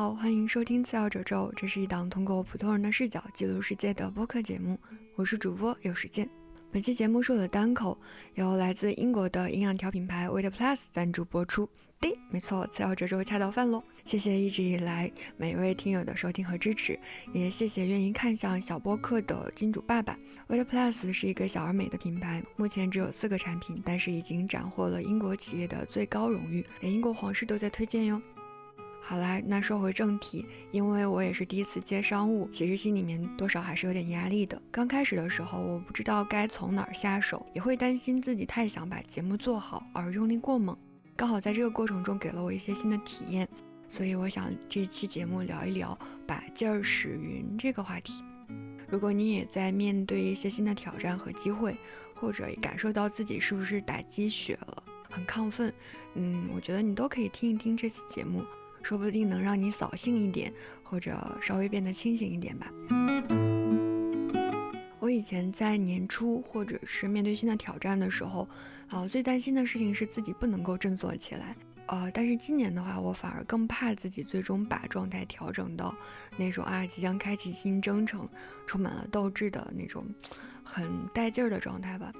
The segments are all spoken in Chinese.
好，欢迎收听次要褶皱，这是一档通过普通人的视角记录世界的播客节目。我是主播有时间。本期节目是我的单口，由来自英国的营养条品牌 Weight Plus 赞助播出。对，没错，次要褶皱恰到饭喽。谢谢一直以来每位听友的收听和支持，也谢谢愿意看向小播客的金主爸爸。Weight Plus 是一个小而美的品牌，目前只有四个产品，但是已经斩获了英国企业的最高荣誉，连英国皇室都在推荐哟。好啦，那说回正题，因为我也是第一次接商务，其实心里面多少还是有点压力的。刚开始的时候，我不知道该从哪儿下手，也会担心自己太想把节目做好而用力过猛。刚好在这个过程中给了我一些新的体验，所以我想这期节目聊一聊把劲儿使匀这个话题。如果你也在面对一些新的挑战和机会，或者感受到自己是不是打鸡血了，很亢奋，嗯，我觉得你都可以听一听这期节目。说不定能让你扫兴一点，或者稍微变得清醒一点吧。我以前在年初或者是面对新的挑战的时候，啊，最担心的事情是自己不能够振作起来。呃，但是今年的话，我反而更怕自己最终把状态调整到那种啊，即将开启新征程，充满了斗志的那种很带劲儿的状态吧。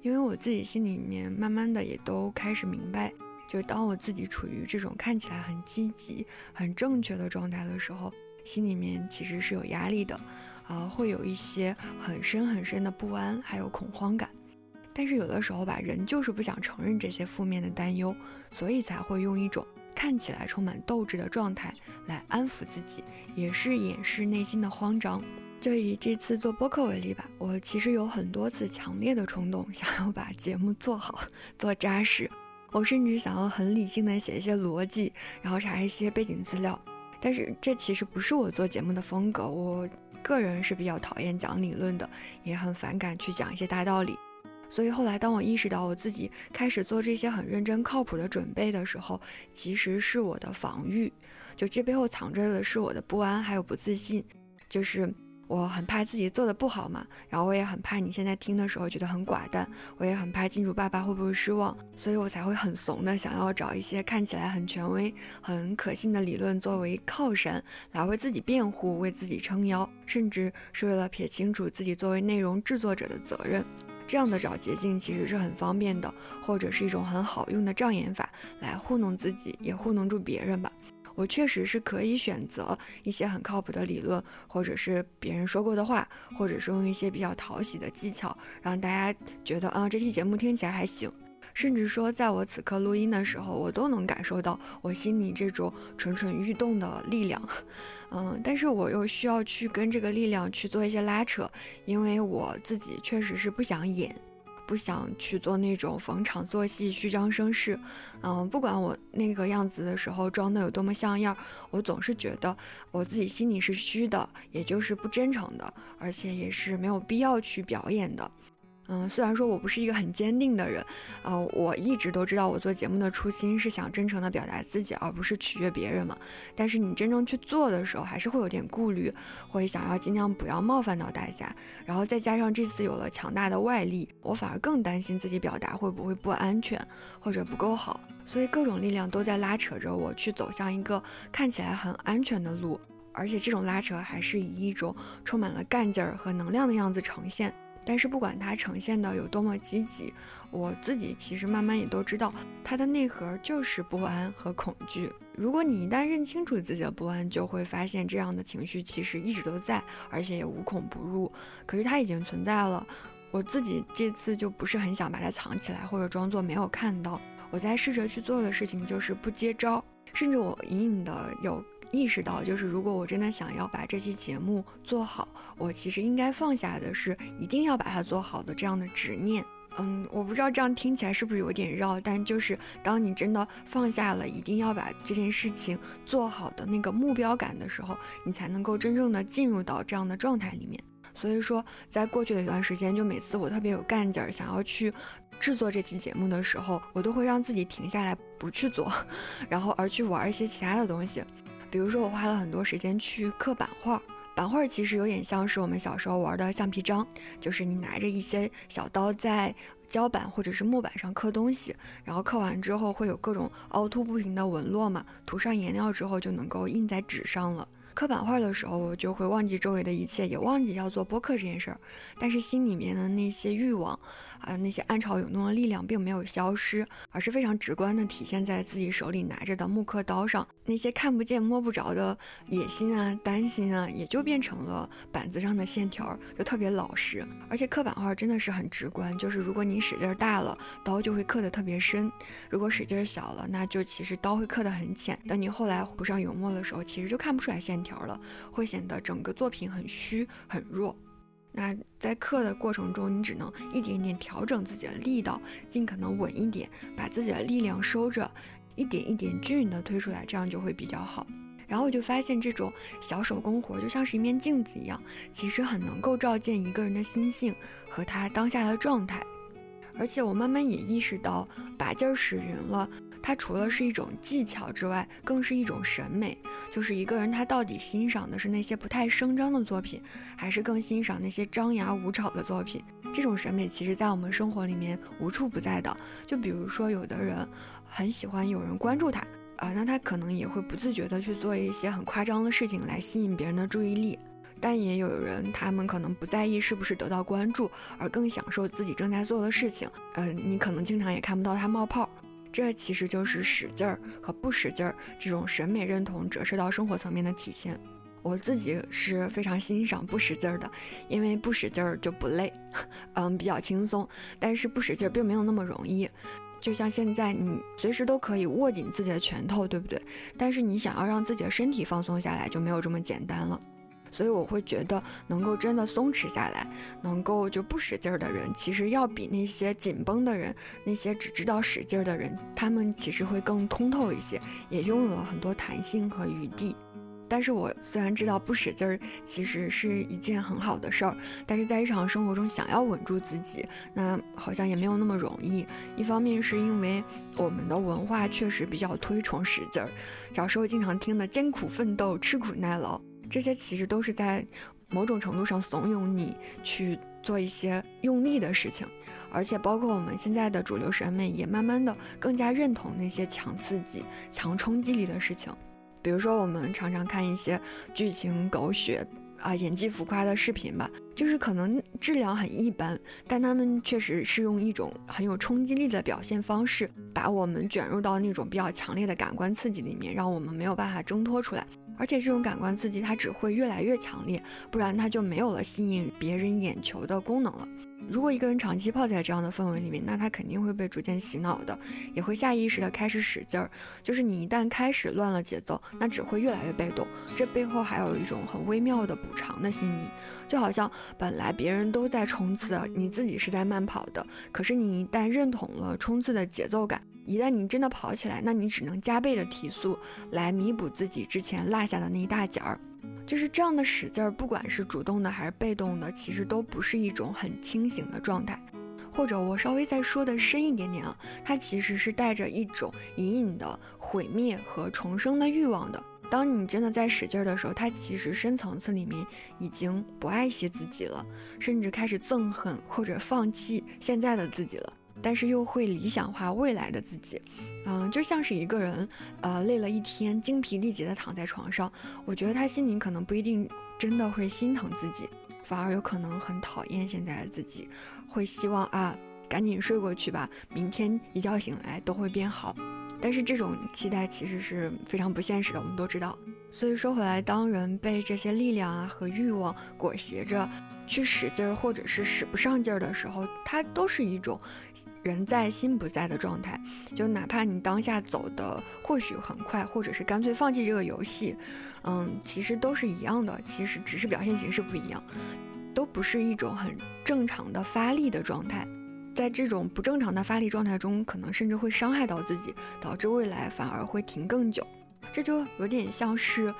因为我自己心里面慢慢的也都开始明白。就当我自己处于这种看起来很积极、很正确的状态的时候，心里面其实是有压力的，啊，会有一些很深很深的不安，还有恐慌感。但是有的时候吧，人就是不想承认这些负面的担忧，所以才会用一种看起来充满斗志的状态来安抚自己，也是掩饰内心的慌张。就以这次做播客为例吧，我其实有很多次强烈的冲动，想要把节目做好、做扎实。我甚至想要很理性的写一些逻辑，然后查一些背景资料，但是这其实不是我做节目的风格。我个人是比较讨厌讲理论的，也很反感去讲一些大道理。所以后来，当我意识到我自己开始做这些很认真靠谱的准备的时候，其实是我的防御，就这背后藏着的是我的不安还有不自信，就是。我很怕自己做的不好嘛，然后我也很怕你现在听的时候觉得很寡淡，我也很怕金主爸爸会不会失望，所以我才会很怂的想要找一些看起来很权威、很可信的理论作为靠山，来为自己辩护、为自己撑腰，甚至是为了撇清楚自己作为内容制作者的责任。这样的找捷径其实是很方便的，或者是一种很好用的障眼法，来糊弄自己，也糊弄住别人吧。我确实是可以选择一些很靠谱的理论，或者是别人说过的话，或者是用一些比较讨喜的技巧，让大家觉得啊，这期节目听起来还行。甚至说，在我此刻录音的时候，我都能感受到我心里这种蠢蠢欲动的力量。嗯，但是我又需要去跟这个力量去做一些拉扯，因为我自己确实是不想演。不想去做那种逢场作戏、虚张声势，嗯，不管我那个样子的时候装的有多么像样，我总是觉得我自己心里是虚的，也就是不真诚的，而且也是没有必要去表演的。嗯，虽然说我不是一个很坚定的人，呃，我一直都知道我做节目的初心是想真诚的表达自己，而不是取悦别人嘛。但是你真正去做的时候，还是会有点顾虑，会想要尽量不要冒犯到大家。然后再加上这次有了强大的外力，我反而更担心自己表达会不会不安全或者不够好。所以各种力量都在拉扯着我去走向一个看起来很安全的路，而且这种拉扯还是以一种充满了干劲儿和能量的样子呈现。但是不管它呈现的有多么积极，我自己其实慢慢也都知道，它的内核就是不安和恐惧。如果你一旦认清楚自己的不安，就会发现这样的情绪其实一直都在，而且也无孔不入。可是它已经存在了，我自己这次就不是很想把它藏起来，或者装作没有看到。我在试着去做的事情就是不接招，甚至我隐隐的有。意识到，就是如果我真的想要把这期节目做好，我其实应该放下的是一定要把它做好的这样的执念。嗯，我不知道这样听起来是不是有点绕，但就是当你真的放下了一定要把这件事情做好的那个目标感的时候，你才能够真正的进入到这样的状态里面。所以说，在过去的一段时间，就每次我特别有干劲儿，想要去制作这期节目的时候，我都会让自己停下来不去做，然后而去玩一些其他的东西。比如说，我花了很多时间去刻版画。版画其实有点像是我们小时候玩的橡皮章，就是你拿着一些小刀在胶板或者是木板上刻东西，然后刻完之后会有各种凹凸不平的纹络嘛，涂上颜料之后就能够印在纸上了。刻板画的时候，我就会忘记周围的一切，也忘记要做播客这件事儿。但是心里面的那些欲望，啊，那些暗潮涌动的力量并没有消失，而是非常直观的体现在自己手里拿着的木刻刀上。那些看不见摸不着的野心啊、担心啊，也就变成了板子上的线条，就特别老实。而且刻板画真的是很直观，就是如果你使劲大了，刀就会刻得特别深；如果使劲小了，那就其实刀会刻得很浅。等你后来涂上油墨的时候，其实就看不出来线条了，会显得整个作品很虚很弱。那在刻的过程中，你只能一点点调整自己的力道，尽可能稳一点，把自己的力量收着。一点一点均匀的推出来，这样就会比较好。然后我就发现，这种小手工活就像是一面镜子一样，其实很能够照见一个人的心性和他当下的状态。而且我慢慢也意识到，把劲儿使匀了。它除了是一种技巧之外，更是一种审美。就是一个人他到底欣赏的是那些不太声张的作品，还是更欣赏那些张牙舞爪的作品？这种审美其实，在我们生活里面无处不在的。就比如说，有的人很喜欢有人关注他啊，那他可能也会不自觉的去做一些很夸张的事情来吸引别人的注意力。但也有人，他们可能不在意是不是得到关注，而更享受自己正在做的事情。嗯，你可能经常也看不到他冒泡。这其实就是使劲儿和不使劲儿这种审美认同折射到生活层面的体现。我自己是非常欣赏不使劲儿的，因为不使劲儿就不累，嗯，比较轻松。但是不使劲儿并没有那么容易，就像现在你随时都可以握紧自己的拳头，对不对？但是你想要让自己的身体放松下来，就没有这么简单了。所以我会觉得，能够真的松弛下来，能够就不使劲儿的人，其实要比那些紧绷的人，那些只知道使劲儿的人，他们其实会更通透一些，也拥有了很多弹性和余地。但是我虽然知道不使劲儿其实是一件很好的事儿，但是在日常生活中想要稳住自己，那好像也没有那么容易。一方面是因为我们的文化确实比较推崇使劲儿，小时候经常听的艰苦奋斗、吃苦耐劳。这些其实都是在某种程度上怂恿你去做一些用力的事情，而且包括我们现在的主流审美也慢慢的更加认同那些强刺激、强冲击力的事情。比如说，我们常常看一些剧情狗血啊、演技浮夸的视频吧，就是可能质量很一般，但他们确实是用一种很有冲击力的表现方式，把我们卷入到那种比较强烈的感官刺激里面，让我们没有办法挣脱出来。而且这种感官刺激，它只会越来越强烈，不然它就没有了吸引别人眼球的功能了。如果一个人长期泡在这样的氛围里面，那他肯定会被逐渐洗脑的，也会下意识的开始使劲儿。就是你一旦开始乱了节奏，那只会越来越被动。这背后还有一种很微妙的补偿的心理，就好像本来别人都在冲刺，你自己是在慢跑的，可是你一旦认同了冲刺的节奏感。一旦你真的跑起来，那你只能加倍的提速来弥补自己之前落下的那一大截儿。就是这样的使劲儿，不管是主动的还是被动的，其实都不是一种很清醒的状态。或者我稍微再说的深一点点啊，它其实是带着一种隐隐的毁灭和重生的欲望的。当你真的在使劲儿的时候，它其实深层次里面已经不爱惜自己了，甚至开始憎恨或者放弃现在的自己了。但是又会理想化未来的自己，嗯，就像是一个人，呃，累了一天，精疲力竭的躺在床上，我觉得他心里可能不一定真的会心疼自己，反而有可能很讨厌现在的自己，会希望啊，赶紧睡过去吧，明天一觉醒来都会变好。但是这种期待其实是非常不现实的，我们都知道。所以说回来，当人被这些力量啊和欲望裹挟着。去使劲儿，或者是使不上劲儿的时候，它都是一种人在心不在的状态。就哪怕你当下走的或许很快，或者是干脆放弃这个游戏，嗯，其实都是一样的。其实只是表现形式不一样，都不是一种很正常的发力的状态。在这种不正常的发力状态中，可能甚至会伤害到自己，导致未来反而会停更久。这就有点像是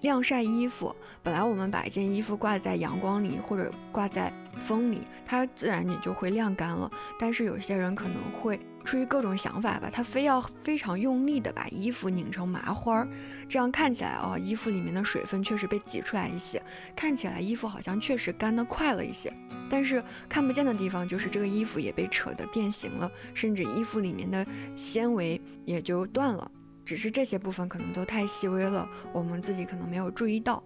晾晒衣服。本来我们把一件衣服挂在阳光里或者挂在风里，它自然也就会晾干了。但是有些人可能会出于各种想法吧，他非要非常用力的把衣服拧成麻花儿，这样看起来哦，衣服里面的水分确实被挤出来一些，看起来衣服好像确实干得快了一些。但是看不见的地方就是这个衣服也被扯得变形了，甚至衣服里面的纤维也就断了。只是这些部分可能都太细微了，我们自己可能没有注意到。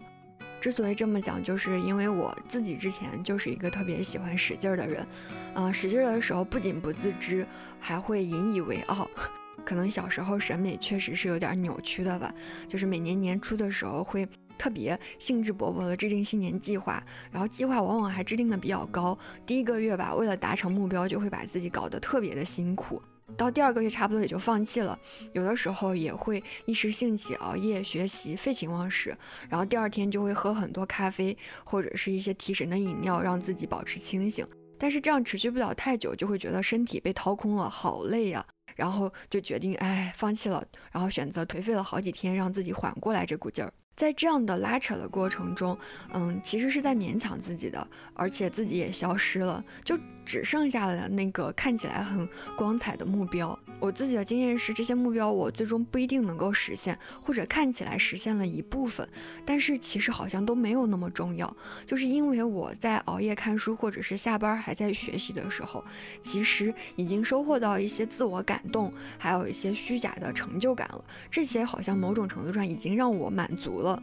之所以这么讲，就是因为我自己之前就是一个特别喜欢使劲儿的人，啊，使劲儿的时候不仅不自知，还会引以为傲。可能小时候审美确实是有点扭曲的吧，就是每年年初的时候会特别兴致勃勃地制定新年计划，然后计划往往还制定的比较高，第一个月吧，为了达成目标就会把自己搞得特别的辛苦。到第二个月差不多也就放弃了，有的时候也会一时兴起熬夜学习，废寝忘食，然后第二天就会喝很多咖啡或者是一些提神的饮料，让自己保持清醒。但是这样持续不了太久，就会觉得身体被掏空了，好累呀，然后就决定哎放弃了，然后选择颓废了好几天，让自己缓过来这股劲儿。在这样的拉扯的过程中，嗯，其实是在勉强自己的，而且自己也消失了，就只剩下了那个看起来很光彩的目标。我自己的经验是，这些目标我最终不一定能够实现，或者看起来实现了一部分，但是其实好像都没有那么重要。就是因为我在熬夜看书，或者是下班还在学习的时候，其实已经收获到一些自我感动，还有一些虚假的成就感了。这些好像某种程度上已经让我满足了。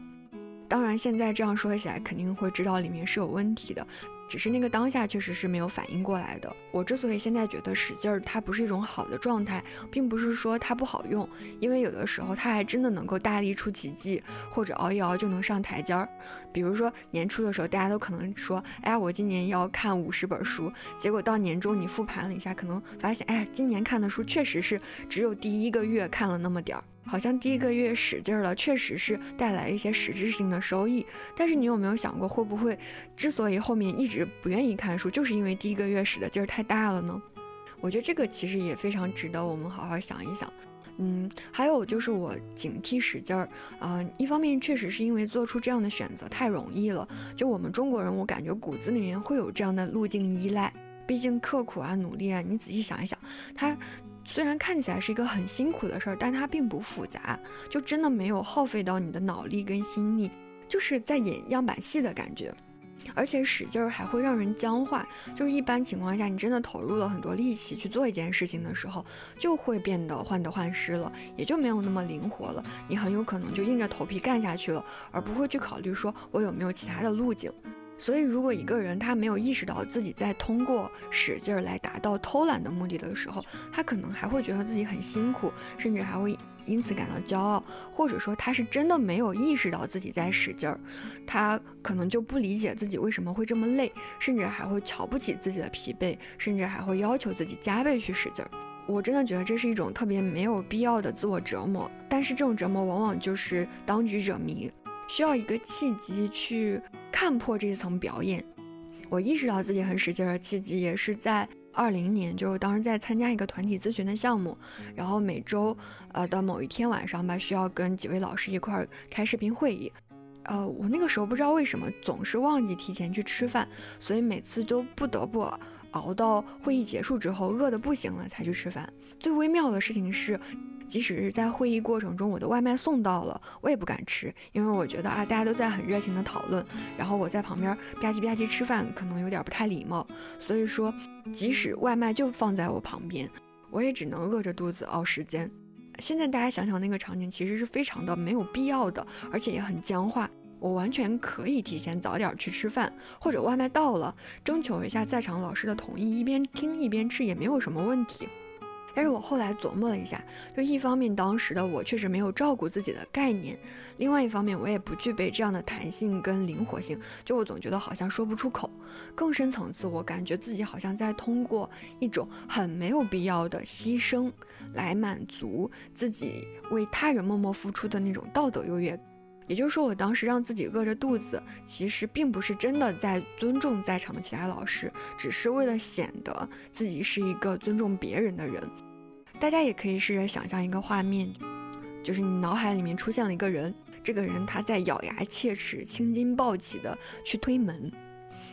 当然，现在这样说起来，肯定会知道里面是有问题的。只是那个当下确实是没有反应过来的。我之所以现在觉得使劲儿它不是一种好的状态，并不是说它不好用，因为有的时候它还真的能够大力出奇迹，或者熬一熬就能上台阶儿。比如说年初的时候，大家都可能说，哎呀，我今年要看五十本书，结果到年终你复盘了一下，可能发现，哎，今年看的书确实是只有第一个月看了那么点儿。好像第一个月使劲儿了，确实是带来一些实质性的收益。但是你有没有想过，会不会之所以后面一直不愿意看书，就是因为第一个月使的劲儿太大了呢？我觉得这个其实也非常值得我们好好想一想。嗯，还有就是我警惕使劲儿啊，一方面确实是因为做出这样的选择太容易了，就我们中国人，我感觉骨子里面会有这样的路径依赖。毕竟刻苦啊，努力啊，你仔细想一想，它。虽然看起来是一个很辛苦的事儿，但它并不复杂，就真的没有耗费到你的脑力跟心力，就是在演样板戏的感觉。而且使劲儿还会让人僵化，就是一般情况下，你真的投入了很多力气去做一件事情的时候，就会变得患得患失了，也就没有那么灵活了。你很有可能就硬着头皮干下去了，而不会去考虑说我有没有其他的路径。所以，如果一个人他没有意识到自己在通过使劲儿来达到偷懒的目的的时候，他可能还会觉得自己很辛苦，甚至还会因此感到骄傲，或者说他是真的没有意识到自己在使劲儿，他可能就不理解自己为什么会这么累，甚至还会瞧不起自己的疲惫，甚至还会要求自己加倍去使劲儿。我真的觉得这是一种特别没有必要的自我折磨，但是这种折磨往往就是当局者迷。需要一个契机去看破这一层表演。我意识到自己很使劲儿的契机，也是在二零年，就是当时在参加一个团体咨询的项目，然后每周呃的某一天晚上吧，需要跟几位老师一块儿开视频会议。呃，我那个时候不知道为什么总是忘记提前去吃饭，所以每次都不得不熬到会议结束之后，饿得不行了才去吃饭。最微妙的事情是。即使是在会议过程中，我的外卖送到了，我也不敢吃，因为我觉得啊，大家都在很热情的讨论，然后我在旁边吧唧吧唧吃饭，可能有点不太礼貌。所以说，即使外卖就放在我旁边，我也只能饿着肚子熬时间。现在大家想想那个场景，其实是非常的没有必要的，而且也很僵化。我完全可以提前早点去吃饭，或者外卖到了，征求一下在场老师的同意，一边听一边吃也没有什么问题。但是我后来琢磨了一下，就一方面当时的我确实没有照顾自己的概念，另外一方面我也不具备这样的弹性跟灵活性，就我总觉得好像说不出口。更深层次，我感觉自己好像在通过一种很没有必要的牺牲，来满足自己为他人默默付出的那种道德优越。也就是说，我当时让自己饿着肚子，其实并不是真的在尊重在场的其他老师，只是为了显得自己是一个尊重别人的人。大家也可以试着想象一个画面，就是你脑海里面出现了一个人，这个人他在咬牙切齿、青筋暴起的去推门。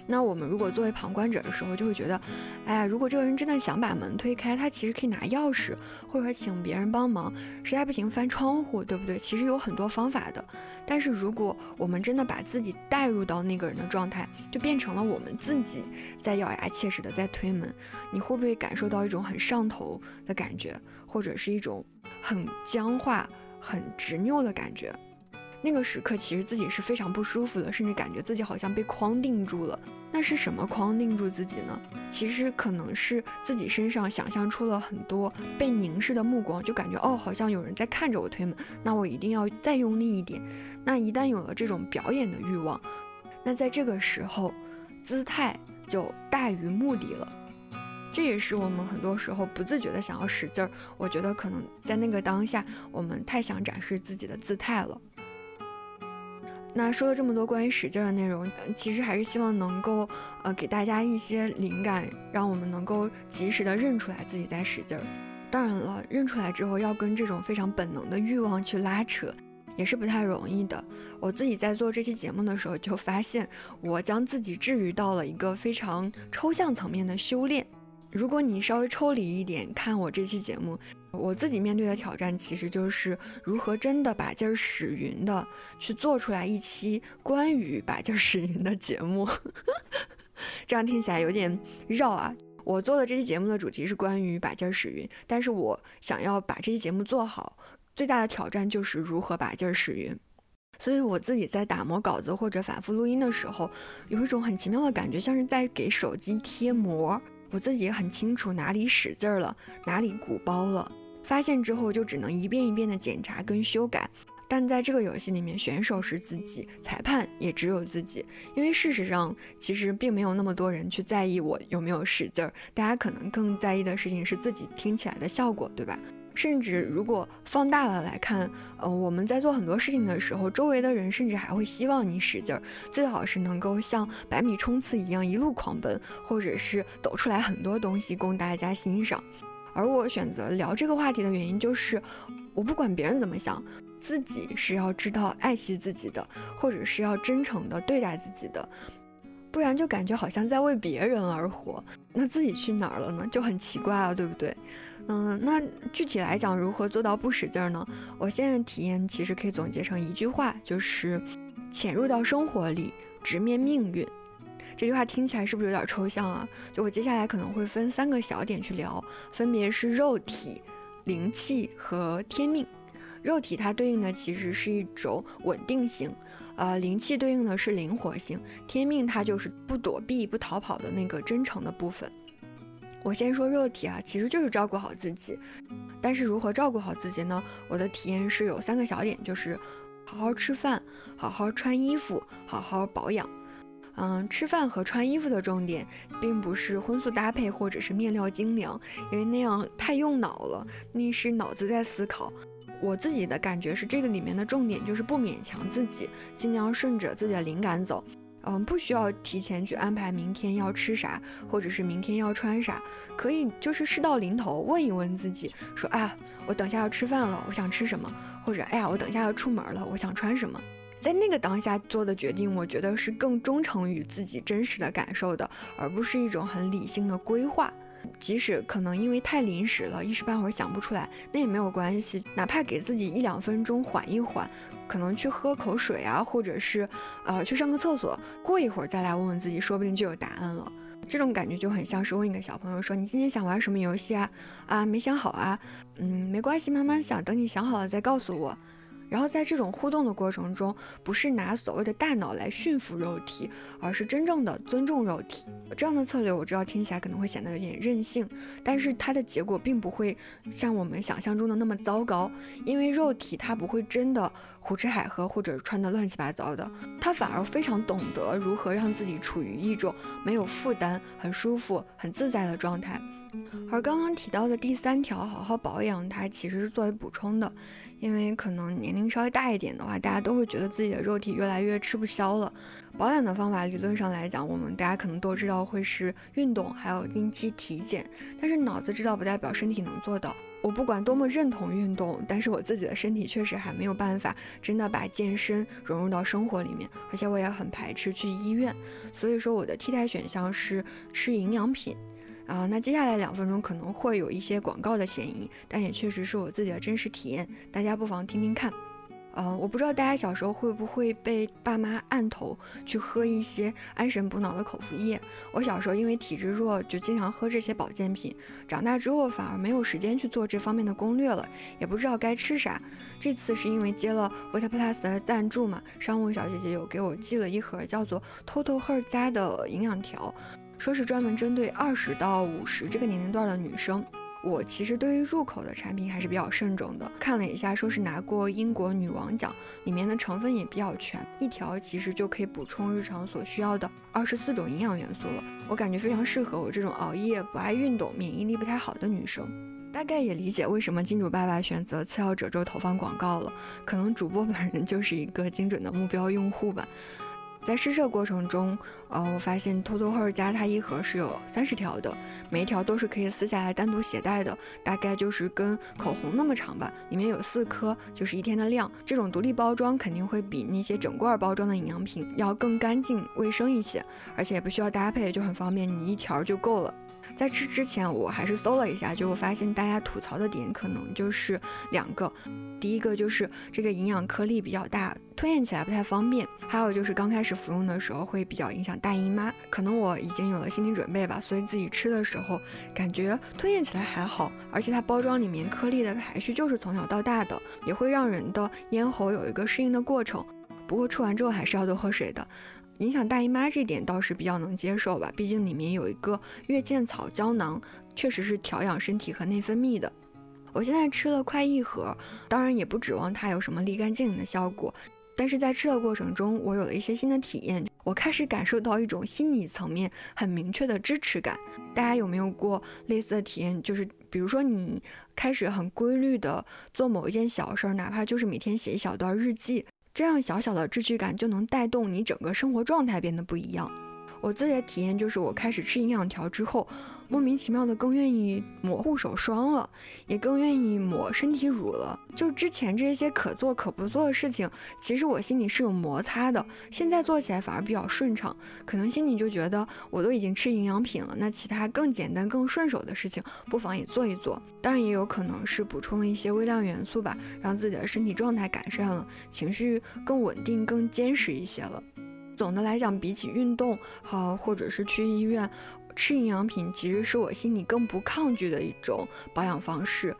那我们如果作为旁观者的时候，就会觉得，哎呀，如果这个人真的想把门推开，他其实可以拿钥匙，或者请别人帮忙，实在不行翻窗户，对不对？其实有很多方法的。但是如果我们真的把自己带入到那个人的状态，就变成了我们自己在咬牙切齿的在推门，你会不会感受到一种很上头的感觉，或者是一种很僵化、很执拗的感觉？那个时刻其实自己是非常不舒服的，甚至感觉自己好像被框定住了。那是什么框定住自己呢？其实可能是自己身上想象出了很多被凝视的目光，就感觉哦，好像有人在看着我推门，那我一定要再用力一点。那一旦有了这种表演的欲望，那在这个时候，姿态就大于目的了。这也是我们很多时候不自觉的想要使劲儿。我觉得可能在那个当下，我们太想展示自己的姿态了。那说了这么多关于使劲的内容，其实还是希望能够呃给大家一些灵感，让我们能够及时的认出来自己在使劲儿。当然了，认出来之后要跟这种非常本能的欲望去拉扯，也是不太容易的。我自己在做这期节目的时候，就发现我将自己置于到了一个非常抽象层面的修炼。如果你稍微抽离一点看我这期节目，我自己面对的挑战其实就是如何真的把劲儿使匀的去做出来一期关于把劲儿使匀的节目。这样听起来有点绕啊。我做的这期节目的主题是关于把劲儿使匀，但是我想要把这期节目做好，最大的挑战就是如何把劲儿使匀。所以我自己在打磨稿子或者反复录音的时候，有一种很奇妙的感觉，像是在给手机贴膜。我自己也很清楚哪里使劲了，哪里鼓包了。发现之后就只能一遍一遍的检查跟修改。但在这个游戏里面，选手是自己，裁判也只有自己。因为事实上，其实并没有那么多人去在意我有没有使劲儿，大家可能更在意的事情是自己听起来的效果，对吧？甚至如果放大了来看，呃，我们在做很多事情的时候，周围的人甚至还会希望你使劲儿，最好是能够像百米冲刺一样一路狂奔，或者是抖出来很多东西供大家欣赏。而我选择聊这个话题的原因，就是我不管别人怎么想，自己是要知道爱惜自己的，或者是要真诚的对待自己的，不然就感觉好像在为别人而活，那自己去哪儿了呢？就很奇怪啊，对不对？嗯，那具体来讲，如何做到不使劲儿呢？我现在体验其实可以总结成一句话，就是潜入到生活里，直面命运。这句话听起来是不是有点抽象啊？就我接下来可能会分三个小点去聊，分别是肉体、灵气和天命。肉体它对应的其实是一种稳定性，呃，灵气对应的是灵活性，天命它就是不躲避、不逃跑的那个真诚的部分。我先说肉体啊，其实就是照顾好自己。但是如何照顾好自己呢？我的体验是有三个小点，就是好好吃饭，好好穿衣服，好好保养。嗯，吃饭和穿衣服的重点，并不是荤素搭配或者是面料精良，因为那样太用脑了，那是脑子在思考。我自己的感觉是，这个里面的重点就是不勉强自己，尽量顺着自己的灵感走。嗯，不需要提前去安排明天要吃啥，或者是明天要穿啥，可以就是事到临头问一问自己，说啊，我等下要吃饭了，我想吃什么？或者哎呀，我等下要出门了，我想穿什么？在那个当下做的决定，我觉得是更忠诚于自己真实的感受的，而不是一种很理性的规划。即使可能因为太临时了，一时半会儿想不出来，那也没有关系，哪怕给自己一两分钟缓一缓，可能去喝口水啊，或者是呃去上个厕所，过一会儿再来问问自己，说不定就有答案了。这种感觉就很像是问一个小朋友说：“你今天想玩什么游戏啊？”啊，没想好啊。嗯，没关系，慢慢想，等你想好了再告诉我。然后在这种互动的过程中，不是拿所谓的大脑来驯服肉体，而是真正的尊重肉体。这样的策略我知道听起来可能会显得有点任性，但是它的结果并不会像我们想象中的那么糟糕，因为肉体它不会真的胡吃海喝或者穿得乱七八糟的，它反而非常懂得如何让自己处于一种没有负担、很舒服、很自在的状态。而刚刚提到的第三条，好好保养，它其实是作为补充的，因为可能年龄稍微大一点的话，大家都会觉得自己的肉体越来越吃不消了。保养的方法，理论上来讲，我们大家可能都知道会是运动，还有定期体检。但是脑子知道不代表身体能做到。我不管多么认同运动，但是我自己的身体确实还没有办法真的把健身融入到生活里面，而且我也很排斥去医院。所以说，我的替代选项是吃营养品。啊，那接下来两分钟可能会有一些广告的嫌疑，但也确实是我自己的真实体验，大家不妨听听看。嗯，我不知道大家小时候会不会被爸妈按头去喝一些安神补脑的口服液。我小时候因为体质弱，就经常喝这些保健品。长大之后反而没有时间去做这方面的攻略了，也不知道该吃啥。这次是因为接了维他 plus 的赞助嘛，商务小姐姐有给我寄了一盒叫做 Total Her 家的营养条。说是专门针对二十到五十这个年龄段的女生。我其实对于入口的产品还是比较慎重的。看了一下，说是拿过英国女王奖，里面的成分也比较全，一条其实就可以补充日常所需要的二十四种营养元素了。我感觉非常适合我这种熬夜、不爱运动、免疫力不太好的女生。大概也理解为什么金主爸爸选择次要褶皱投放广告了，可能主播本人就是一个精准的目标用户吧。在试色过程中，呃，我发现 Total Her 加它一盒是有三十条的，每一条都是可以撕下来单独携带的，大概就是跟口红那么长吧。里面有四颗，就是一天的量。这种独立包装肯定会比那些整罐包装的营养品要更干净卫生一些，而且也不需要搭配，就很方便，你一条就够了。在吃之前，我还是搜了一下，就发现大家吐槽的点可能就是两个。第一个就是这个营养颗粒比较大，吞咽起来不太方便；还有就是刚开始服用的时候会比较影响大姨妈。可能我已经有了心理准备吧，所以自己吃的时候感觉吞咽起来还好，而且它包装里面颗粒的排序就是从小到大的，也会让人的咽喉有一个适应的过程。不过吃完之后还是要多喝水的。影响大姨妈这点倒是比较能接受吧，毕竟里面有一个月见草胶囊，确实是调养身体和内分泌的。我现在吃了快一盒，当然也不指望它有什么立竿见影的效果，但是在吃的过程中，我有了一些新的体验，我开始感受到一种心理层面很明确的支持感。大家有没有过类似的体验？就是比如说你开始很规律的做某一件小事儿，哪怕就是每天写一小段日记，这样小小的秩序感就能带动你整个生活状态变得不一样。我自己的体验就是，我开始吃营养条之后，莫名其妙的更愿意抹护手霜了，也更愿意抹身体乳了。就之前这些可做可不做的事情，其实我心里是有摩擦的，现在做起来反而比较顺畅。可能心里就觉得，我都已经吃营养品了，那其他更简单、更顺手的事情，不妨也做一做。当然，也有可能是补充了一些微量元素吧，让自己的身体状态改善了，情绪更稳定、更坚实一些了。总的来讲，比起运动，好或者是去医院吃营养品，其实是我心里更不抗拒的一种保养方式。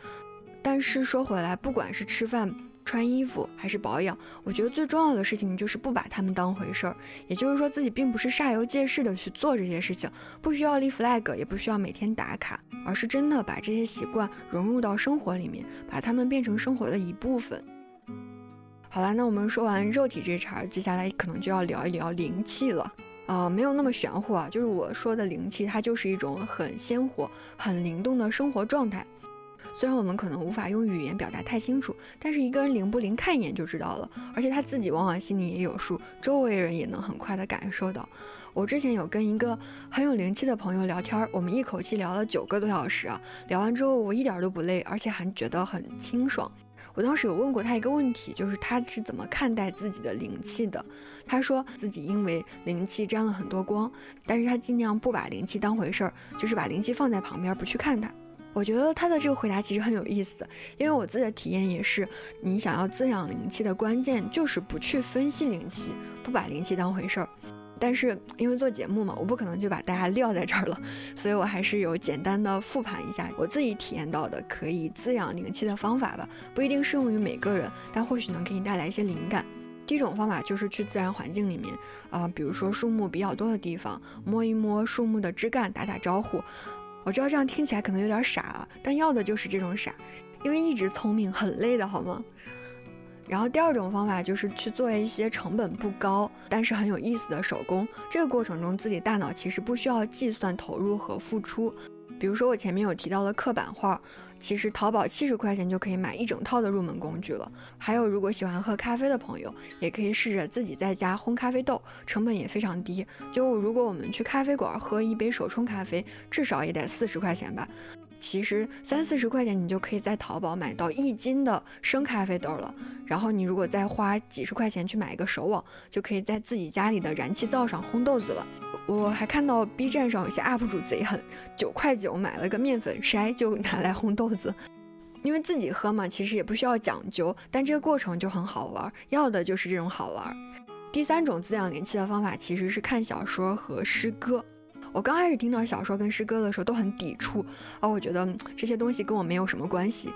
但是说回来，不管是吃饭、穿衣服还是保养，我觉得最重要的事情就是不把他们当回事儿。也就是说，自己并不是煞有介事的去做这些事情，不需要立 flag，也不需要每天打卡，而是真的把这些习惯融入到生活里面，把它们变成生活的一部分。好了，那我们说完肉体这茬，接下来可能就要聊一聊灵气了啊，没有那么玄乎啊，就是我说的灵气，它就是一种很鲜活、很灵动的生活状态。虽然我们可能无法用语言表达太清楚，但是一个人灵不灵，看一眼就知道了。而且他自己往往心里也有数，周围人也能很快的感受到。我之前有跟一个很有灵气的朋友聊天，我们一口气聊了九个多小时啊，聊完之后我一点都不累，而且还觉得很清爽。我当时有问过他一个问题，就是他是怎么看待自己的灵气的。他说自己因为灵气沾了很多光，但是他尽量不把灵气当回事儿，就是把灵气放在旁边不去看它。我觉得他的这个回答其实很有意思，因为我自己的体验也是，你想要滋养灵气的关键就是不去分析灵气，不把灵气当回事儿。但是因为做节目嘛，我不可能就把大家撂在这儿了，所以我还是有简单的复盘一下我自己体验到的可以滋养灵气的方法吧，不一定适用于每个人，但或许能给你带来一些灵感。第一种方法就是去自然环境里面啊，比如说树木比较多的地方，摸一摸树木的枝干，打打招呼。我知道这样听起来可能有点傻啊，但要的就是这种傻，因为一直聪明很累的好吗？然后第二种方法就是去做一些成本不高，但是很有意思的手工。这个过程中，自己大脑其实不需要计算投入和付出，比如说我前面有提到的刻板画，其实淘宝七十块钱就可以买一整套的入门工具了。还有，如果喜欢喝咖啡的朋友，也可以试着自己在家烘咖啡豆，成本也非常低。就如果我们去咖啡馆喝一杯手冲咖啡，至少也得四十块钱吧。其实三四十块钱，你就可以在淘宝买到一斤的生咖啡豆了。然后你如果再花几十块钱去买一个手网，就可以在自己家里的燃气灶上烘豆子了。我还看到 B 站上有些 UP 主贼狠，九块九买了个面粉筛就拿来烘豆子。因为自己喝嘛，其实也不需要讲究，但这个过程就很好玩，要的就是这种好玩。第三种滋养灵气的方法其实是看小说和诗歌。我刚开始听到小说跟诗歌的时候都很抵触啊，我觉得这些东西跟我没有什么关系。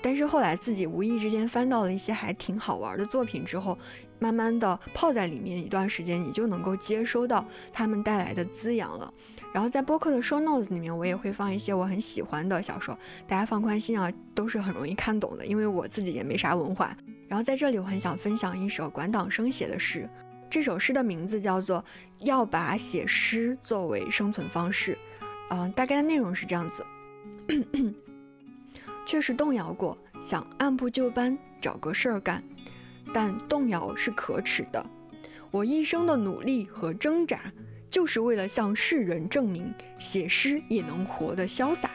但是后来自己无意之间翻到了一些还挺好玩的作品之后，慢慢的泡在里面一段时间，你就能够接收到他们带来的滋养了。然后在播客的 show notes 里面，我也会放一些我很喜欢的小说，大家放宽心啊，都是很容易看懂的，因为我自己也没啥文化。然后在这里，我很想分享一首管党生写的诗，这首诗的名字叫做《要把写诗作为生存方式》，嗯，大概的内容是这样子。确实动摇过，想按部就班找个事儿干，但动摇是可耻的。我一生的努力和挣扎，就是为了向世人证明，写诗也能活得潇洒。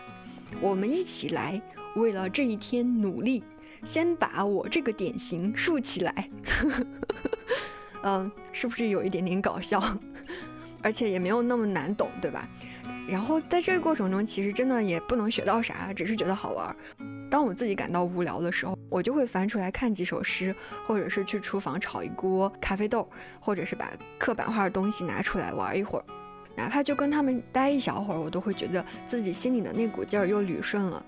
我们一起来，为了这一天努力。先把我这个典型竖起来。嗯，是不是有一点点搞笑？而且也没有那么难懂，对吧？然后在这个过程中，其实真的也不能学到啥，只是觉得好玩。当我自己感到无聊的时候，我就会翻出来看几首诗，或者是去厨房炒一锅咖啡豆，或者是把刻板化的东西拿出来玩一会儿，哪怕就跟他们待一小会儿，我都会觉得自己心里的那股劲儿又捋顺了。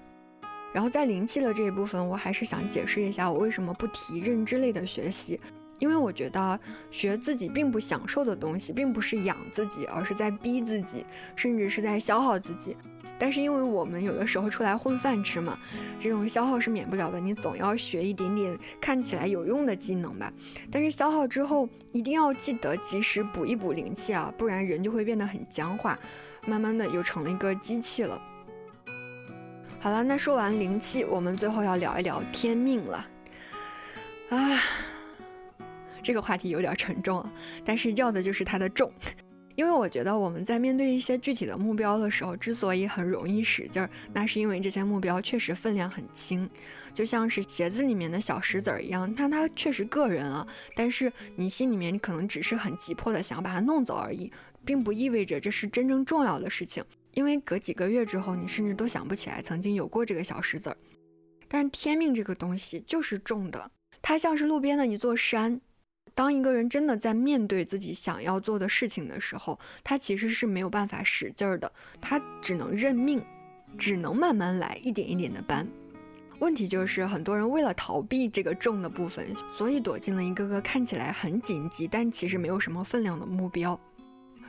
然后在灵气的这一部分，我还是想解释一下我为什么不提认知类的学习。因为我觉得学自己并不享受的东西，并不是养自己，而是在逼自己，甚至是在消耗自己。但是因为我们有的时候出来混饭吃嘛，这种消耗是免不了的。你总要学一点点看起来有用的技能吧。但是消耗之后，一定要记得及时补一补灵气啊，不然人就会变得很僵化，慢慢的又成了一个机器了。好了，那说完灵气，我们最后要聊一聊天命了。啊。这个话题有点沉重啊，但是要的就是它的重，因为我觉得我们在面对一些具体的目标的时候，之所以很容易使劲儿，那是因为这些目标确实分量很轻，就像是鞋子里面的小石子儿一样，它它确实个人啊，但是你心里面可能只是很急迫的想把它弄走而已，并不意味着这是真正重要的事情，因为隔几个月之后，你甚至都想不起来曾经有过这个小石子儿。但是天命这个东西就是重的，它像是路边的一座山。当一个人真的在面对自己想要做的事情的时候，他其实是没有办法使劲儿的，他只能认命，只能慢慢来，一点一点的搬。问题就是很多人为了逃避这个重的部分，所以躲进了一个个看起来很紧急，但其实没有什么分量的目标。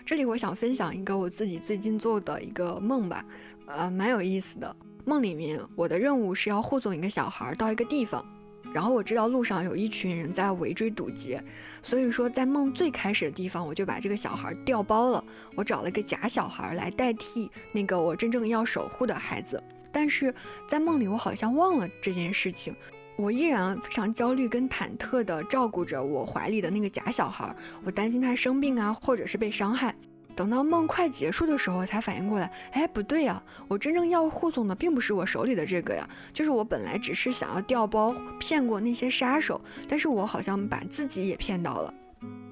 这里我想分享一个我自己最近做的一个梦吧，呃，蛮有意思的。梦里面我的任务是要护送一个小孩到一个地方。然后我知道路上有一群人在围追堵截，所以说在梦最开始的地方，我就把这个小孩调包了。我找了个假小孩来代替那个我真正要守护的孩子。但是在梦里，我好像忘了这件事情，我依然非常焦虑跟忐忑地照顾着我怀里的那个假小孩，我担心他生病啊，或者是被伤害。等到梦快结束的时候，才反应过来，哎，不对呀，我真正要护送的并不是我手里的这个呀，就是我本来只是想要调包骗过那些杀手，但是我好像把自己也骗到了。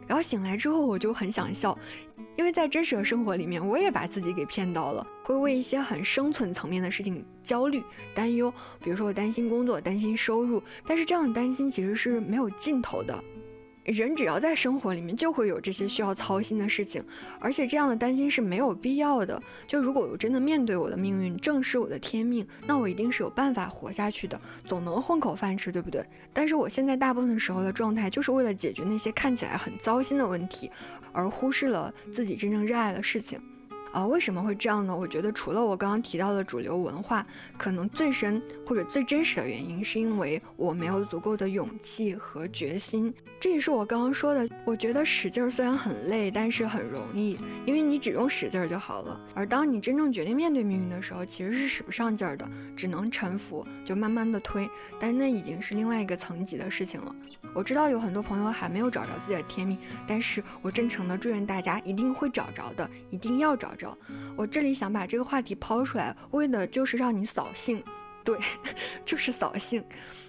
然后醒来之后，我就很想笑，因为在真实的生活里面，我也把自己给骗到了，会为一些很生存层面的事情焦虑、担忧，比如说我担心工作、担心收入，但是这样的担心其实是没有尽头的。人只要在生活里面，就会有这些需要操心的事情，而且这样的担心是没有必要的。就如果我真的面对我的命运，正视我的天命，那我一定是有办法活下去的，总能混口饭吃，对不对？但是我现在大部分时候的状态，就是为了解决那些看起来很糟心的问题，而忽视了自己真正热爱的事情。啊，为什么会这样呢？我觉得除了我刚刚提到的主流文化，可能最深或者最真实的原因，是因为我没有足够的勇气和决心。这也是我刚刚说的，我觉得使劲儿虽然很累，但是很容易，因为你只用使劲儿就好了。而当你真正决定面对命运的时候，其实是使不上劲儿的，只能臣服，就慢慢的推。但那已经是另外一个层级的事情了。我知道有很多朋友还没有找着自己的天命，但是我真诚的祝愿大家一定会找着的，一定要找着。我这里想把这个话题抛出来，为的就是让你扫兴，对，就是扫兴。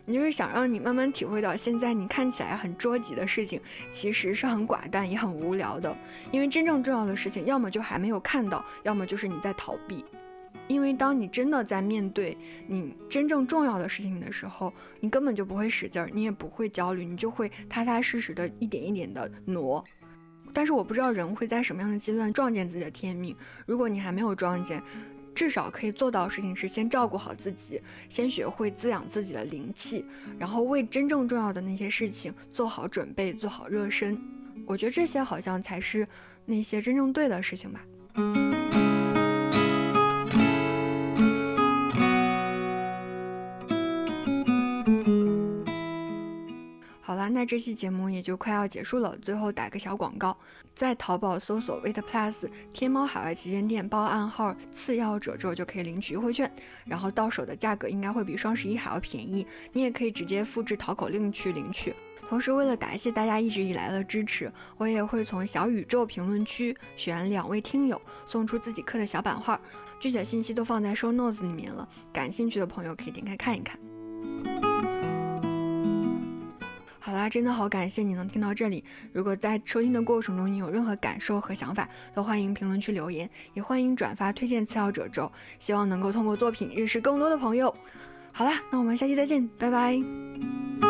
你就是想让你慢慢体会到，现在你看起来很着急的事情，其实是很寡淡也很无聊的。因为真正重要的事情，要么就还没有看到，要么就是你在逃避。因为当你真的在面对你真正重要的事情的时候，你根本就不会使劲儿，你也不会焦虑，你就会踏踏实实的一点一点的挪。但是我不知道人会在什么样的阶段撞见自己的天命。如果你还没有撞见，至少可以做到的事情是先照顾好自己，先学会滋养自己的灵气，然后为真正重要的那些事情做好准备，做好热身。我觉得这些好像才是那些真正对的事情吧。那这期节目也就快要结束了，最后打个小广告，在淘宝搜索 Wait Plus，天猫海外旗舰店报暗号“次要褶皱”就可以领取优惠券，然后到手的价格应该会比双十一还要便宜。你也可以直接复制淘口令去领取。同时，为了答谢大家一直以来的支持，我也会从小宇宙评论区选两位听友送出自己刻的小版画，具体的信息都放在 Show Notes 里面了，感兴趣的朋友可以点开看一看。好啦，真的好感谢你能听到这里。如果在收听的过程中你有任何感受和想法，都欢迎评论区留言，也欢迎转发推荐次要褶皱，希望能够通过作品认识更多的朋友。好啦，那我们下期再见，拜拜。